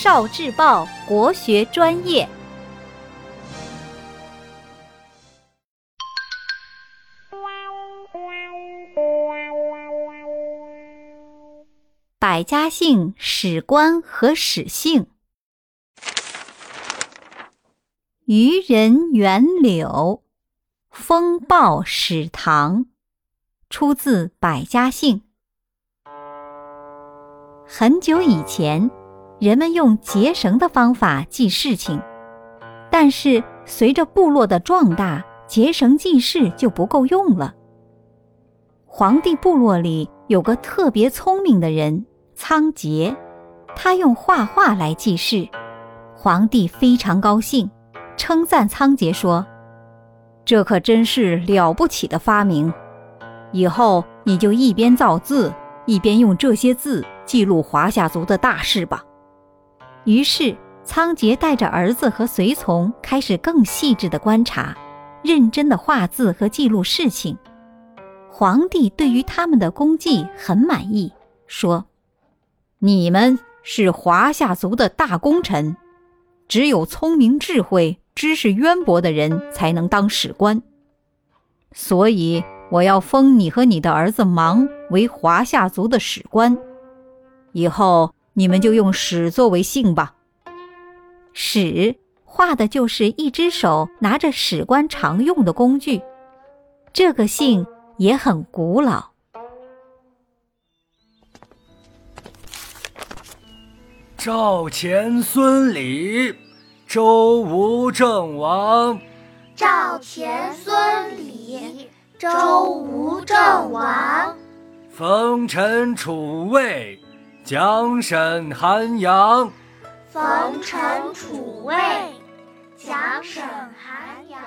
少智报国学专业，百家姓史官和史姓。渔人袁柳，风暴史堂，出自《百家姓》。很久以前，人们用结绳的方法记事情，但是随着部落的壮大，结绳记事就不够用了。黄帝部落里有个特别聪明的人仓颉，他用画画来记事，皇帝非常高兴。称赞仓颉说：“这可真是了不起的发明！以后你就一边造字，一边用这些字记录华夏族的大事吧。”于是，仓颉带着儿子和随从开始更细致的观察，认真的画字和记录事情。皇帝对于他们的功绩很满意，说：“你们是华夏族的大功臣，只有聪明智慧。”知识渊博的人才能当史官，所以我要封你和你的儿子芒为华夏族的史官。以后你们就用史作为姓吧。史画的就是一只手拿着史官常用的工具，这个姓也很古老。赵钱孙李。周吴郑王，赵钱孙李，周吴郑王，冯陈楚卫，蒋沈韩杨，冯陈楚卫，蒋沈韩杨。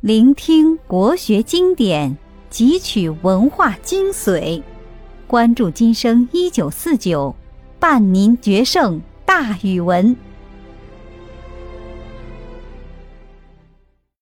聆听国学经典，汲取文化精髓。关注今生一九四九，伴您决胜大语文。